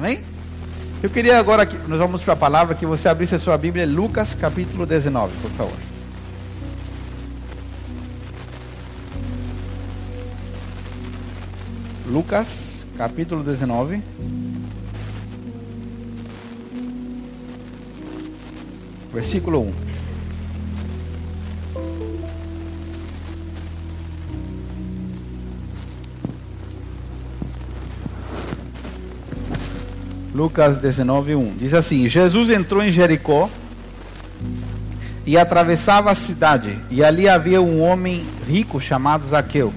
Amém? Eu queria agora que nós vamos para a palavra que você abrisse a sua Bíblia, Lucas capítulo 19, por favor. Lucas capítulo 19. Versículo 1. Lucas 19, 1. Diz assim: Jesus entrou em Jericó e atravessava a cidade, e ali havia um homem rico chamado Zaqueu.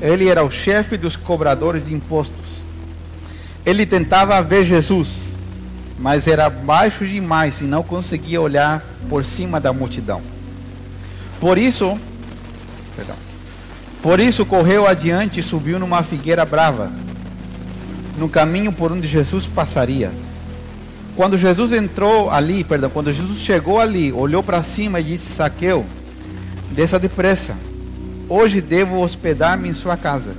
Ele era o chefe dos cobradores de impostos. Ele tentava ver Jesus, mas era baixo demais e não conseguia olhar por cima da multidão. Por isso, perdão, por isso correu adiante e subiu numa figueira brava no caminho por onde Jesus passaria. Quando Jesus entrou ali, perdão, quando Jesus chegou ali, olhou para cima e disse: Saqueu, desça depressa. Hoje devo hospedar-me em sua casa.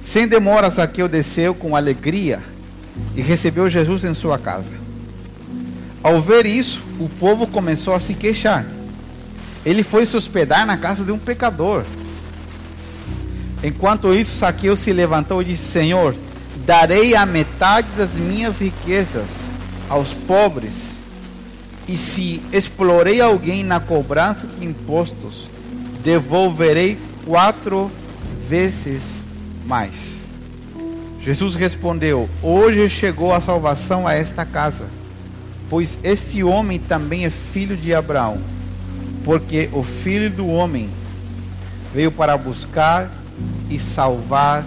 Sem demora, Saqueu desceu com alegria e recebeu Jesus em sua casa. Ao ver isso, o povo começou a se queixar. Ele foi se hospedar na casa de um pecador. Enquanto isso, Saqueu se levantou e disse: Senhor, darei a metade das minhas riquezas aos pobres, e se explorei alguém na cobrança de impostos, devolverei quatro vezes mais. Jesus respondeu: Hoje chegou a salvação a esta casa, pois este homem também é filho de Abraão, porque o filho do homem veio para buscar e salvar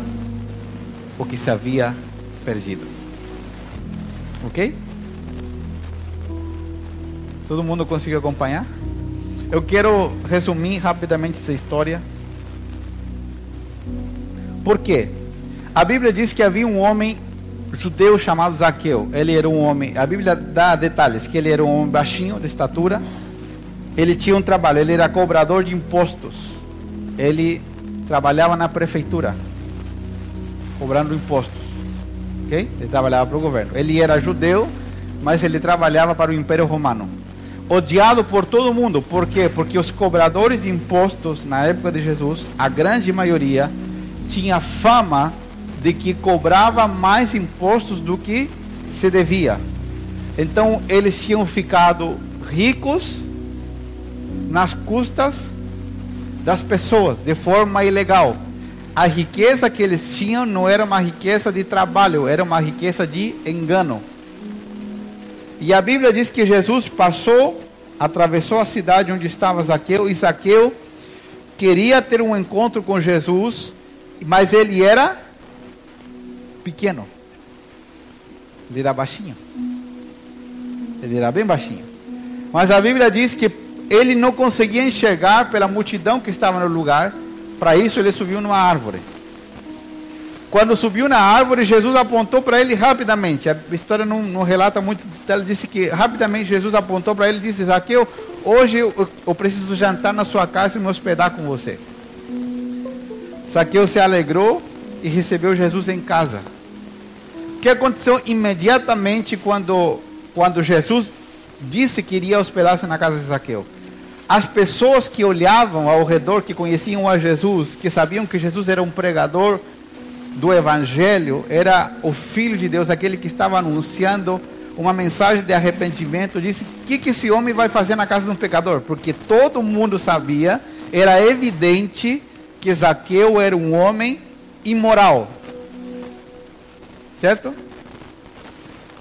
o que se havia perdido. Ok? Todo mundo conseguiu acompanhar? Eu quero resumir rapidamente essa história. Por quê? A Bíblia diz que havia um homem judeu chamado Zaqueu. Ele era um homem, a Bíblia dá detalhes, que ele era um homem baixinho de estatura. Ele tinha um trabalho, ele era cobrador de impostos. Ele trabalhava na prefeitura cobrando impostos. Ok? Ele trabalhava para o governo. Ele era judeu, mas ele trabalhava para o Império Romano. Odiado por todo mundo. Por quê? Porque os cobradores de impostos na época de Jesus, a grande maioria, tinha fama de que cobrava mais impostos do que se devia. Então eles tinham ficado ricos nas custas das pessoas, de forma ilegal a riqueza que eles tinham não era uma riqueza de trabalho, era uma riqueza de engano. E a Bíblia diz que Jesus passou, atravessou a cidade onde estava Zaqueu, e Zaqueu queria ter um encontro com Jesus, mas ele era pequeno. Ele era baixinho. Ele era bem baixinho. Mas a Bíblia diz que ele não conseguia enxergar pela multidão que estava no lugar para isso ele subiu numa árvore. Quando subiu na árvore, Jesus apontou para ele rapidamente. A história não, não relata muito. Ela disse que rapidamente Jesus apontou para ele e disse: Zaqueu, hoje eu, eu preciso jantar na sua casa e me hospedar com você. Zaqueu se alegrou e recebeu Jesus em casa. O que aconteceu imediatamente quando, quando Jesus disse que iria hospedar-se na casa de Zaqueu? As pessoas que olhavam ao redor, que conheciam a Jesus, que sabiam que Jesus era um pregador do Evangelho, era o Filho de Deus, aquele que estava anunciando uma mensagem de arrependimento, disse: O que, que esse homem vai fazer na casa de um pecador? Porque todo mundo sabia, era evidente que Zaqueu era um homem imoral. Certo?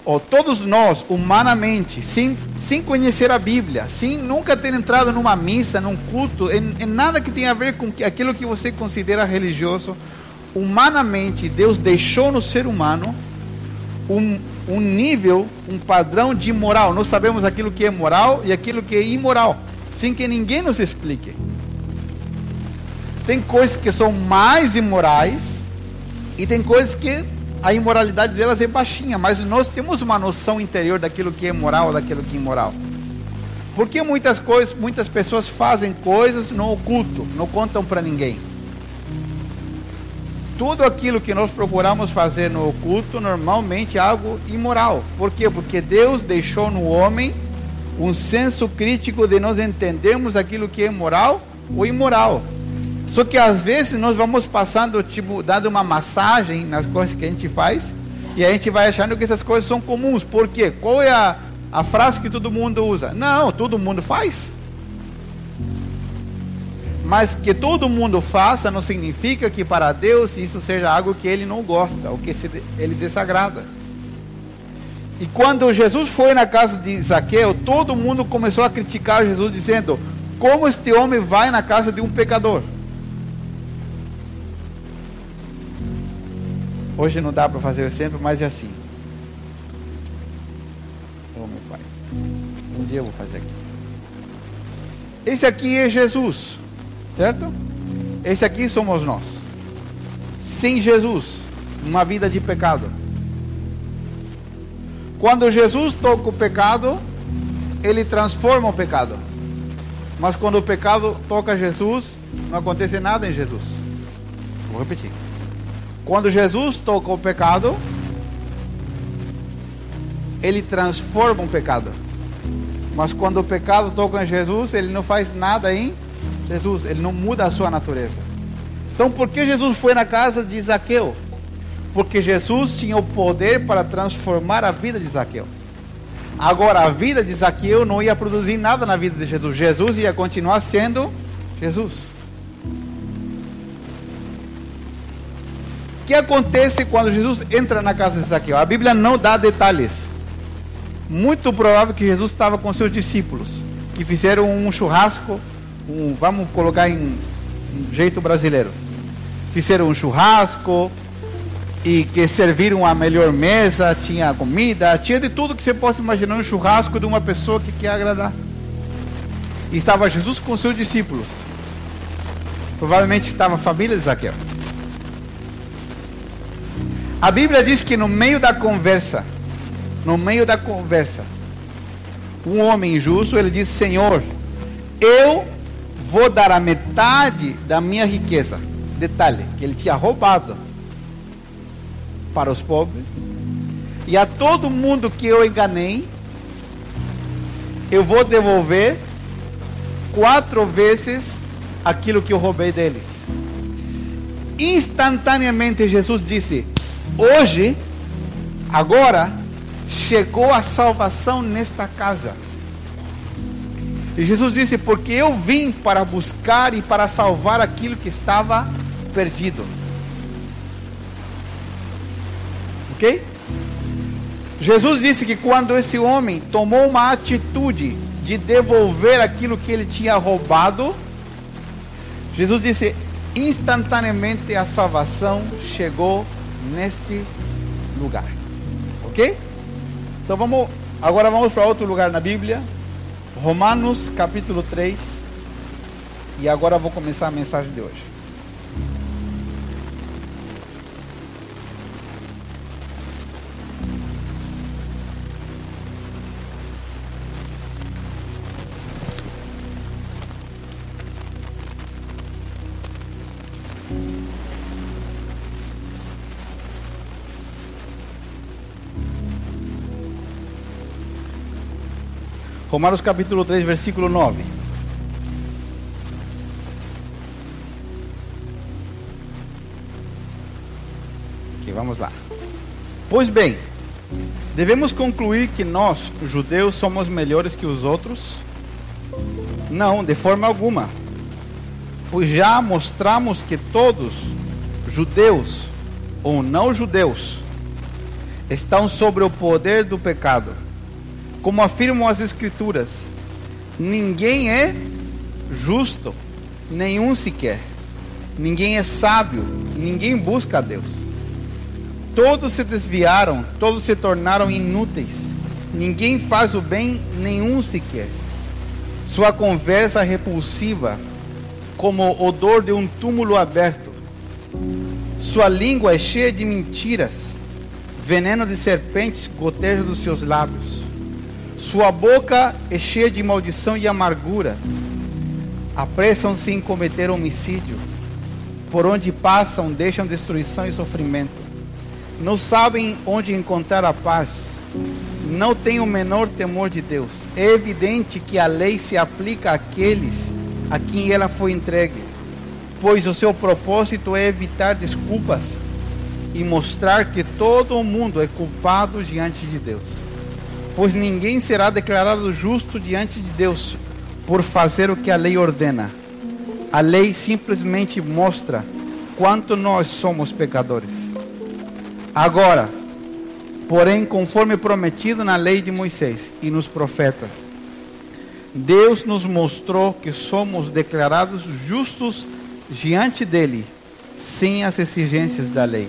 Oh, todos nós, humanamente, sem, sem conhecer a Bíblia, sem nunca ter entrado numa missa, num culto, em, em nada que tenha a ver com aquilo que você considera religioso, humanamente, Deus deixou no ser humano um, um nível, um padrão de moral. Nós sabemos aquilo que é moral e aquilo que é imoral, sem que ninguém nos explique. Tem coisas que são mais imorais e tem coisas que a imoralidade delas é baixinha, mas nós temos uma noção interior daquilo que é moral, daquilo que é imoral. Porque muitas coisas, muitas pessoas fazem coisas no oculto, não contam para ninguém. tudo aquilo que nós procuramos fazer no oculto normalmente é algo imoral. Por quê? Porque Deus deixou no homem um senso crítico de nós entendermos aquilo que é moral ou imoral. Só que às vezes nós vamos passando, tipo, dando uma massagem nas coisas que a gente faz, e a gente vai achando que essas coisas são comuns. Por quê? Qual é a, a frase que todo mundo usa? Não, todo mundo faz. Mas que todo mundo faça não significa que para Deus isso seja algo que ele não gosta, ou que ele desagrada. E quando Jesus foi na casa de Zaqueu, todo mundo começou a criticar Jesus, dizendo: Como este homem vai na casa de um pecador? Hoje não dá para fazer exemplo, mas é assim. Oh, meu pai. Um dia eu vou fazer aqui. Esse aqui é Jesus. Certo? Esse aqui somos nós. Sem Jesus, uma vida de pecado. Quando Jesus toca o pecado, ele transforma o pecado. Mas quando o pecado toca Jesus, não acontece nada em Jesus. Vou repetir. Quando Jesus toca o pecado, ele transforma o pecado. Mas quando o pecado toca em Jesus, ele não faz nada em Jesus, ele não muda a sua natureza. Então, por que Jesus foi na casa de Zaqueu? Porque Jesus tinha o poder para transformar a vida de Zaqueu. Agora, a vida de Zaqueu não ia produzir nada na vida de Jesus. Jesus ia continuar sendo Jesus. Que acontece quando Jesus entra na casa de Zaqueu? A Bíblia não dá detalhes. Muito provável que Jesus estava com seus discípulos, que fizeram um churrasco um, vamos colocar em um jeito brasileiro. Fizeram um churrasco e que serviram a melhor mesa, tinha comida, tinha de tudo que você possa imaginar um churrasco de uma pessoa que quer agradar. E estava Jesus com seus discípulos. Provavelmente estava a família de Zaqueu. A Bíblia diz que no meio da conversa, no meio da conversa, um homem justo, ele diz: Senhor, eu vou dar a metade da minha riqueza. Detalhe, que ele tinha roubado para os pobres. E a todo mundo que eu enganei, eu vou devolver quatro vezes aquilo que eu roubei deles. Instantaneamente Jesus disse: Hoje, agora, chegou a salvação nesta casa. E Jesus disse: Porque eu vim para buscar e para salvar aquilo que estava perdido. Ok? Jesus disse que quando esse homem tomou uma atitude de devolver aquilo que ele tinha roubado, Jesus disse: instantaneamente a salvação chegou neste lugar. Ok? Então vamos, agora vamos para outro lugar na Bíblia. Romanos capítulo 3. E agora vou começar a mensagem de hoje. Romanos capítulo 3, versículo 9. Aqui, vamos lá. Pois bem, devemos concluir que nós, judeus, somos melhores que os outros? Não, de forma alguma. Pois já mostramos que todos, judeus ou não judeus, estão sobre o poder do pecado como afirmam as Escrituras, ninguém é justo, nenhum sequer. Ninguém é sábio, ninguém busca a Deus. Todos se desviaram, todos se tornaram inúteis. Ninguém faz o bem, nenhum sequer. Sua conversa repulsiva, como odor de um túmulo aberto. Sua língua é cheia de mentiras. Veneno de serpentes goteja dos seus lábios. Sua boca é cheia de maldição e amargura. Apressam-se em cometer homicídio. por onde passam deixam destruição e sofrimento. Não sabem onde encontrar a paz. Não têm o menor temor de Deus. É evidente que a lei se aplica àqueles a quem ela foi entregue, pois o seu propósito é evitar desculpas e mostrar que todo mundo é culpado diante de Deus. Pois ninguém será declarado justo diante de Deus por fazer o que a lei ordena. A lei simplesmente mostra quanto nós somos pecadores. Agora, porém, conforme prometido na lei de Moisés e nos profetas, Deus nos mostrou que somos declarados justos diante dele, sem as exigências da lei.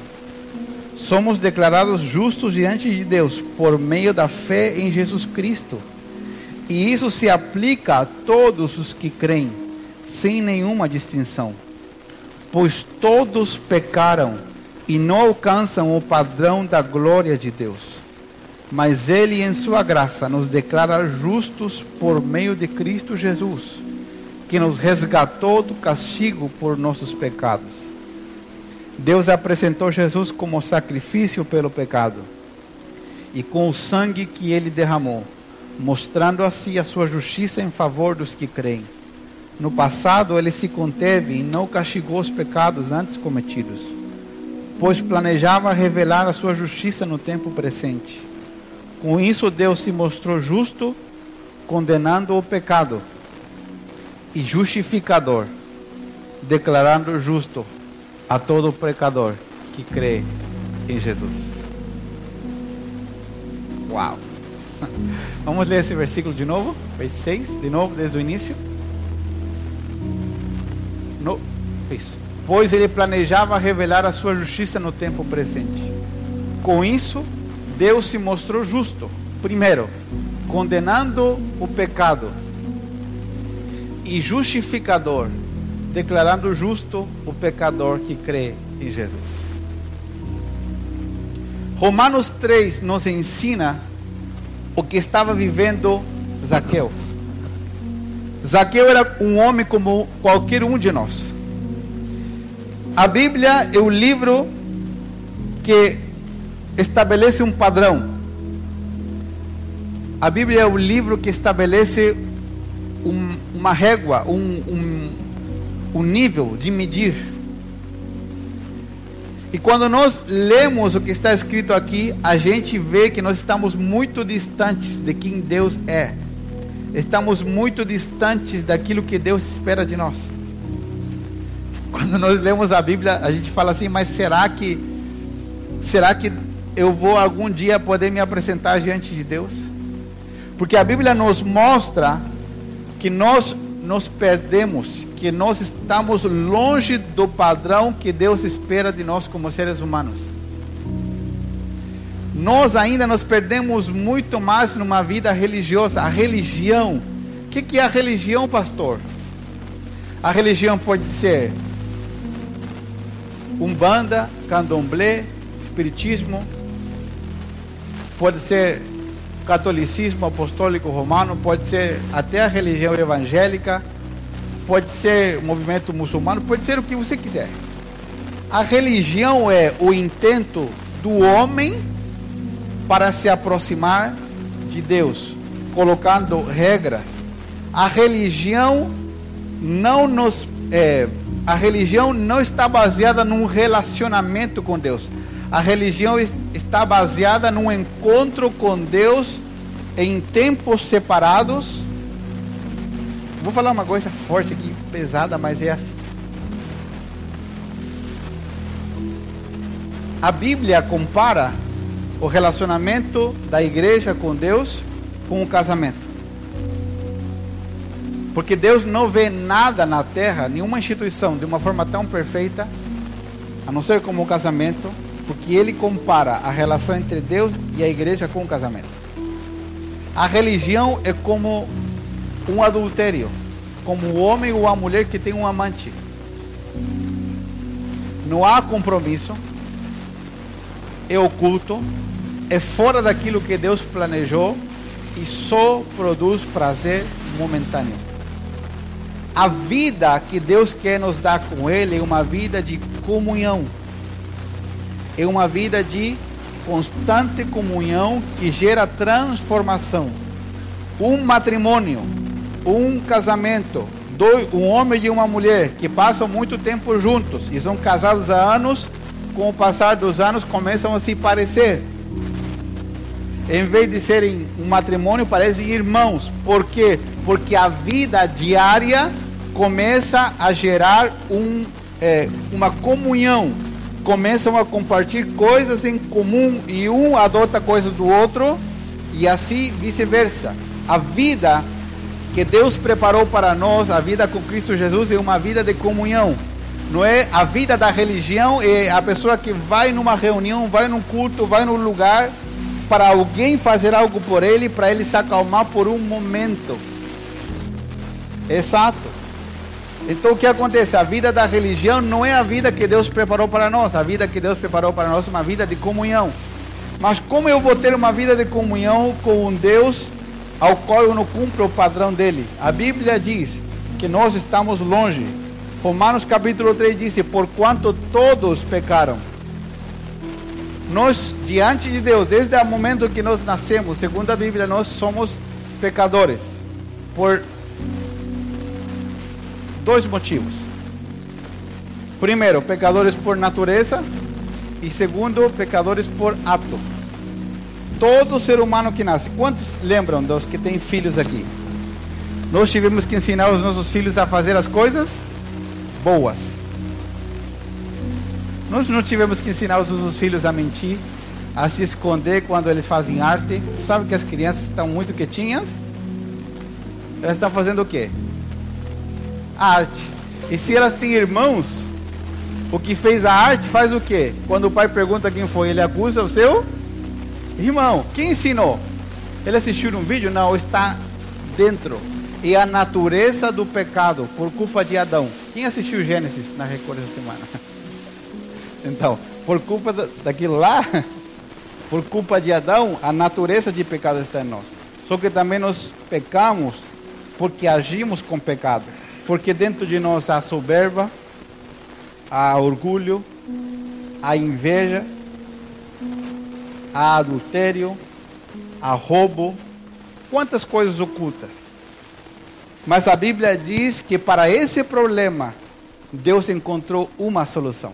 Somos declarados justos diante de Deus por meio da fé em Jesus Cristo. E isso se aplica a todos os que creem, sem nenhuma distinção. Pois todos pecaram e não alcançam o padrão da glória de Deus. Mas Ele, em Sua graça, nos declara justos por meio de Cristo Jesus, que nos resgatou do castigo por nossos pecados Deus apresentou Jesus como sacrifício pelo pecado e com o sangue que ele derramou, mostrando assim a sua justiça em favor dos que creem. No passado, ele se conteve e não castigou os pecados antes cometidos, pois planejava revelar a sua justiça no tempo presente. Com isso, Deus se mostrou justo, condenando o pecado, e justificador, declarando justo a todo pecador que crê em Jesus. Uau! Vamos ler esse versículo de novo, 26, de novo, desde o início. No, isso. Pois ele planejava revelar a sua justiça no tempo presente. Com isso, Deus se mostrou justo. Primeiro, condenando o pecado e justificador declarando justo o pecador que crê em Jesus. Romanos 3 nos ensina o que estava vivendo Zaqueu. Zaqueu era um homem como qualquer um de nós. A Bíblia é o livro que estabelece um padrão. A Bíblia é o livro que estabelece um, uma régua, um, um, o nível de medir. E quando nós lemos o que está escrito aqui, a gente vê que nós estamos muito distantes de quem Deus é. Estamos muito distantes daquilo que Deus espera de nós. Quando nós lemos a Bíblia, a gente fala assim: mas será que será que eu vou algum dia poder me apresentar diante de Deus? Porque a Bíblia nos mostra que nós nos perdemos, que nós estamos longe do padrão que Deus espera de nós como seres humanos. Nós ainda nos perdemos muito mais numa vida religiosa. A religião. O que, que é a religião, pastor? A religião pode ser umbanda, candomblé, espiritismo, pode ser catolicismo apostólico romano, pode ser até a religião evangélica, pode ser o movimento muçulmano, pode ser o que você quiser. A religião é o intento do homem para se aproximar de Deus, colocando regras. A religião não nos é, a religião não está baseada num relacionamento com Deus. A religião está baseada num encontro com Deus em tempos separados. Vou falar uma coisa forte aqui, pesada, mas é assim. A Bíblia compara o relacionamento da igreja com Deus com o casamento. Porque Deus não vê nada na terra, nenhuma instituição, de uma forma tão perfeita, a não ser como o casamento, porque ele compara a relação entre Deus e a igreja com o casamento. A religião é como um adultério, como o homem ou a mulher que tem um amante. Não há compromisso, é oculto, é fora daquilo que Deus planejou e só produz prazer momentâneo. a vida que Deus quer nos dar com Ele é uma vida de comunhão. É uma vida de constante comunhão que gera transformação. Um matrimônio, um casamento, dois, um homem e uma mulher que passam muito tempo juntos e são casados há anos, com o passar dos anos começam a se parecer. Em vez de serem um matrimônio, parecem irmãos. Por quê? Porque a vida diária começa a gerar um, é, uma comunhão começam a compartilhar coisas em comum e um adota coisas do outro e assim vice-versa. A vida que Deus preparou para nós, a vida com Cristo Jesus é uma vida de comunhão. Não é a vida da religião, é a pessoa que vai numa reunião, vai num culto, vai num lugar para alguém fazer algo por ele, para ele se acalmar por um momento. Exato. Então o que acontece? A vida da religião não é a vida que Deus preparou para nós. A vida que Deus preparou para nós é uma vida de comunhão. Mas como eu vou ter uma vida de comunhão com um Deus ao qual eu não cumpro o padrão dele? A Bíblia diz que nós estamos longe. Romanos capítulo 3 diz: Porquanto todos pecaram. Nós, diante de Deus, desde o momento que nós nascemos, segundo a Bíblia, nós somos pecadores. Por dois motivos. Primeiro, pecadores por natureza e segundo, pecadores por ato. Todo ser humano que nasce, quantos lembram dos que têm filhos aqui? Nós tivemos que ensinar os nossos filhos a fazer as coisas boas. Nós não tivemos que ensinar os nossos filhos a mentir, a se esconder quando eles fazem arte. Sabe que as crianças estão muito quietinhas? Elas estão fazendo o quê? Arte. E se elas têm irmãos, o que fez a arte faz o quê? Quando o pai pergunta quem foi, ele acusa o seu irmão. Quem ensinou? Ele assistiu um vídeo? Não, está dentro. E a natureza do pecado por culpa de Adão. Quem assistiu Gênesis na Record essa semana? Então, por culpa daquilo lá, por culpa de Adão, a natureza de pecado está em nós. Só que também nós pecamos porque agimos com pecado. Porque dentro de nós há soberba, há orgulho, há inveja, há adultério, há roubo, quantas coisas ocultas. Mas a Bíblia diz que para esse problema Deus encontrou uma solução.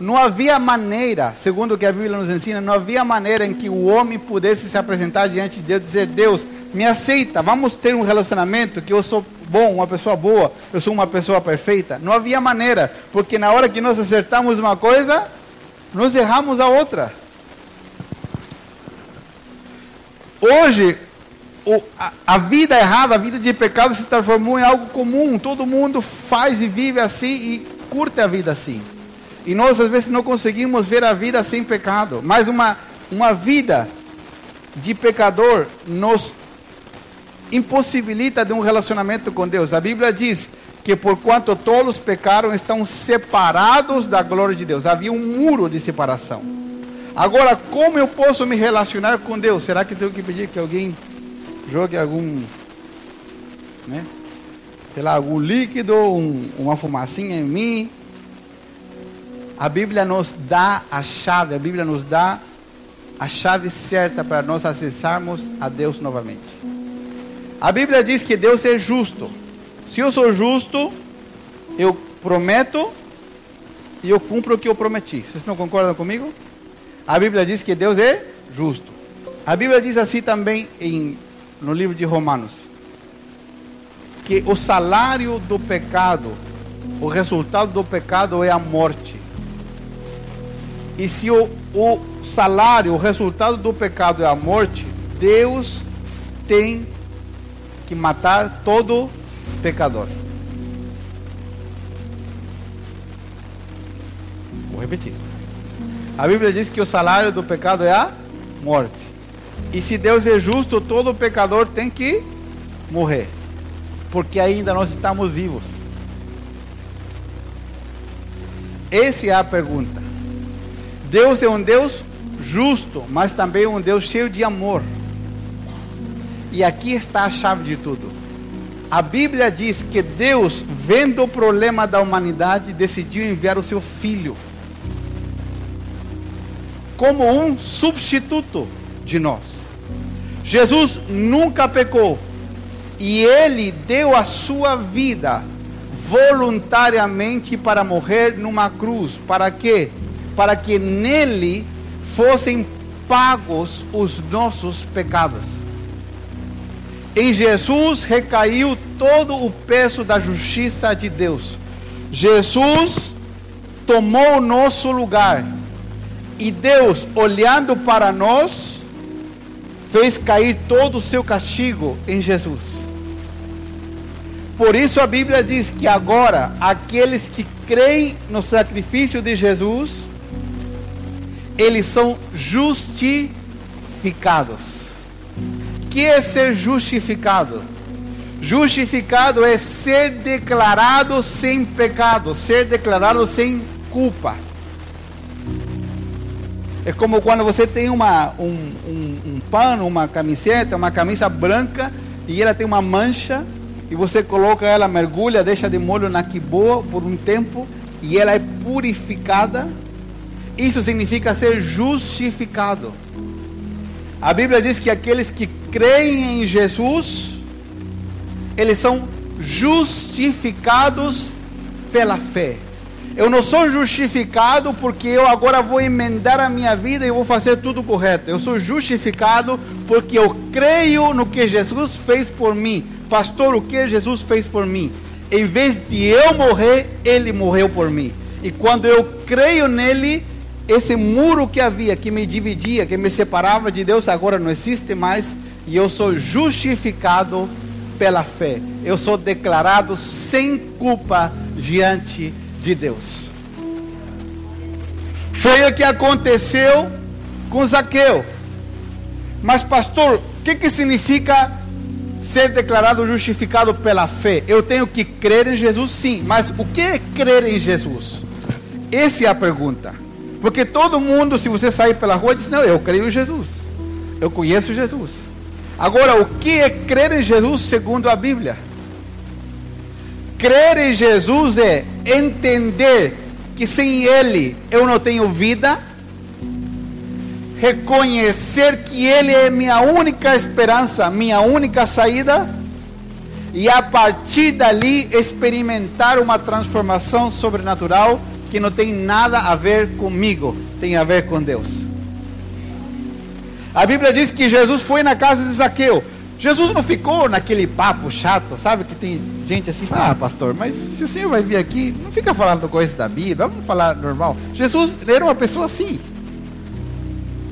Não havia maneira, segundo o que a Bíblia nos ensina, não havia maneira em que o homem pudesse se apresentar diante de Deus e dizer: Deus, me aceita, vamos ter um relacionamento que eu sou bom, uma pessoa boa, eu sou uma pessoa perfeita. Não havia maneira, porque na hora que nós acertamos uma coisa, nós erramos a outra. Hoje, o, a, a, vida errada, a vida de pecado se transformou em algo comum. Todo mundo faz e vive assim e curte a vida assim. E nós às vezes não conseguimos ver a vida sem pecado. Mas uma, uma vida de pecador nos impossibilita de um relacionamento com Deus. A Bíblia diz que por quanto todos pecaram, estão separados da glória de Deus. Havia um muro de separação. Agora, como eu posso me relacionar com Deus? Será que tenho que pedir que alguém jogue algum, né? Sei lá, algum líquido, um, uma fumacinha em mim? A Bíblia nos dá a chave, a Bíblia nos dá a chave certa para nós acessarmos a Deus novamente. A Bíblia diz que Deus é justo. Se eu sou justo, eu prometo e eu cumpro o que eu prometi. Vocês não concordam comigo? A Bíblia diz que Deus é justo. A Bíblia diz assim também em, no livro de Romanos: que o salário do pecado, o resultado do pecado é a morte. E se o, o salário, o resultado do pecado é a morte, Deus tem que matar todo pecador. Vou repetir. A Bíblia diz que o salário do pecado é a morte. E se Deus é justo, todo pecador tem que morrer. Porque ainda nós estamos vivos. Essa é a pergunta. Deus é um Deus justo, mas também um Deus cheio de amor. E aqui está a chave de tudo. A Bíblia diz que Deus, vendo o problema da humanidade, decidiu enviar o seu filho como um substituto de nós. Jesus nunca pecou e ele deu a sua vida voluntariamente para morrer numa cruz. Para quê? Para que nele fossem pagos os nossos pecados. Em Jesus recaiu todo o peso da justiça de Deus. Jesus tomou o nosso lugar. E Deus, olhando para nós, fez cair todo o seu castigo em Jesus. Por isso a Bíblia diz que agora aqueles que creem no sacrifício de Jesus, eles são justificados. Que é ser justificado? Justificado é ser declarado sem pecado, ser declarado sem culpa. É como quando você tem uma, um, um, um pano, uma camiseta, uma camisa branca e ela tem uma mancha e você coloca ela, mergulha, deixa de molho na quiboa por um tempo e ela é purificada. Isso significa ser justificado. A Bíblia diz que aqueles que creem em Jesus, eles são justificados pela fé. Eu não sou justificado porque eu agora vou emendar a minha vida e vou fazer tudo correto. Eu sou justificado porque eu creio no que Jesus fez por mim. Pastor, o que Jesus fez por mim? Em vez de eu morrer, ele morreu por mim. E quando eu creio nele, esse muro que havia, que me dividia, que me separava de Deus, agora não existe mais. E eu sou justificado pela fé. Eu sou declarado sem culpa diante de de Deus. Foi o que aconteceu com Zaqueu. Mas, pastor, o que, que significa ser declarado justificado pela fé? Eu tenho que crer em Jesus, sim. Mas o que é crer em Jesus? Essa é a pergunta. Porque todo mundo, se você sair pela rua, diz: Não, eu creio em Jesus. Eu conheço Jesus. Agora, o que é crer em Jesus segundo a Bíblia? Crer em Jesus é entender que sem Ele eu não tenho vida, reconhecer que Ele é minha única esperança, minha única saída, e a partir dali experimentar uma transformação sobrenatural que não tem nada a ver comigo, tem a ver com Deus. A Bíblia diz que Jesus foi na casa de Zaqueu. Jesus não ficou naquele papo chato, sabe? Que tem gente assim, ah, pastor, mas se o senhor vai vir aqui, não fica falando coisas da Bíblia, vamos falar normal. Jesus era uma pessoa assim.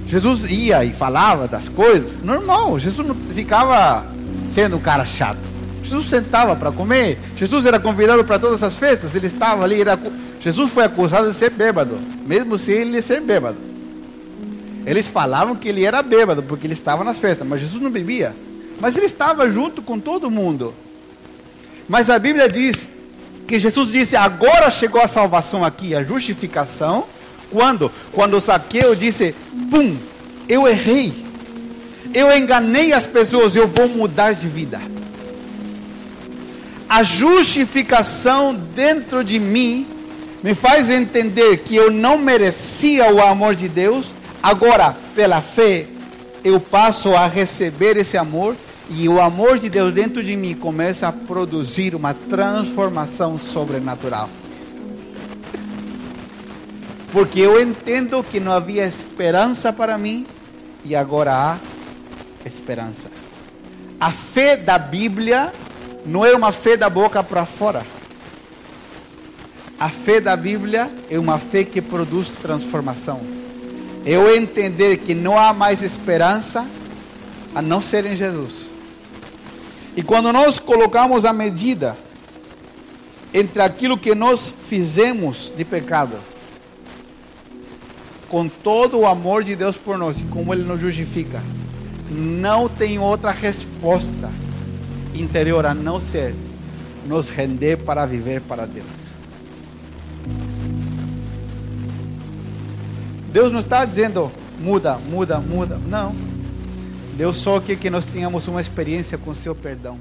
Jesus ia e falava das coisas, normal. Jesus não ficava sendo um cara chato. Jesus sentava para comer. Jesus era convidado para todas as festas. Ele estava ali. Era... Jesus foi acusado de ser bêbado, mesmo sem ele ser bêbado. Eles falavam que ele era bêbado porque ele estava nas festas, mas Jesus não bebia. Mas ele estava junto com todo mundo. Mas a Bíblia diz que Jesus disse: agora chegou a salvação aqui, a justificação. Quando? Quando Zaqueu disse: pum, eu errei. Eu enganei as pessoas, eu vou mudar de vida. A justificação dentro de mim me faz entender que eu não merecia o amor de Deus. Agora, pela fé, eu passo a receber esse amor e o amor de Deus dentro de mim começa a produzir uma transformação sobrenatural. Porque eu entendo que não havia esperança para mim e agora há esperança. A fé da Bíblia não é uma fé da boca para fora. A fé da Bíblia é uma fé que produz transformação. Eu entender que não há mais esperança a não ser em Jesus. E quando nós colocamos a medida entre aquilo que nós fizemos de pecado, com todo o amor de Deus por nós e como Ele nos justifica, não tem outra resposta interior a não ser nos render para viver para Deus. Deus não está dizendo muda, muda, muda. Não. Deus só quer que nós tenhamos uma experiência com seu perdão.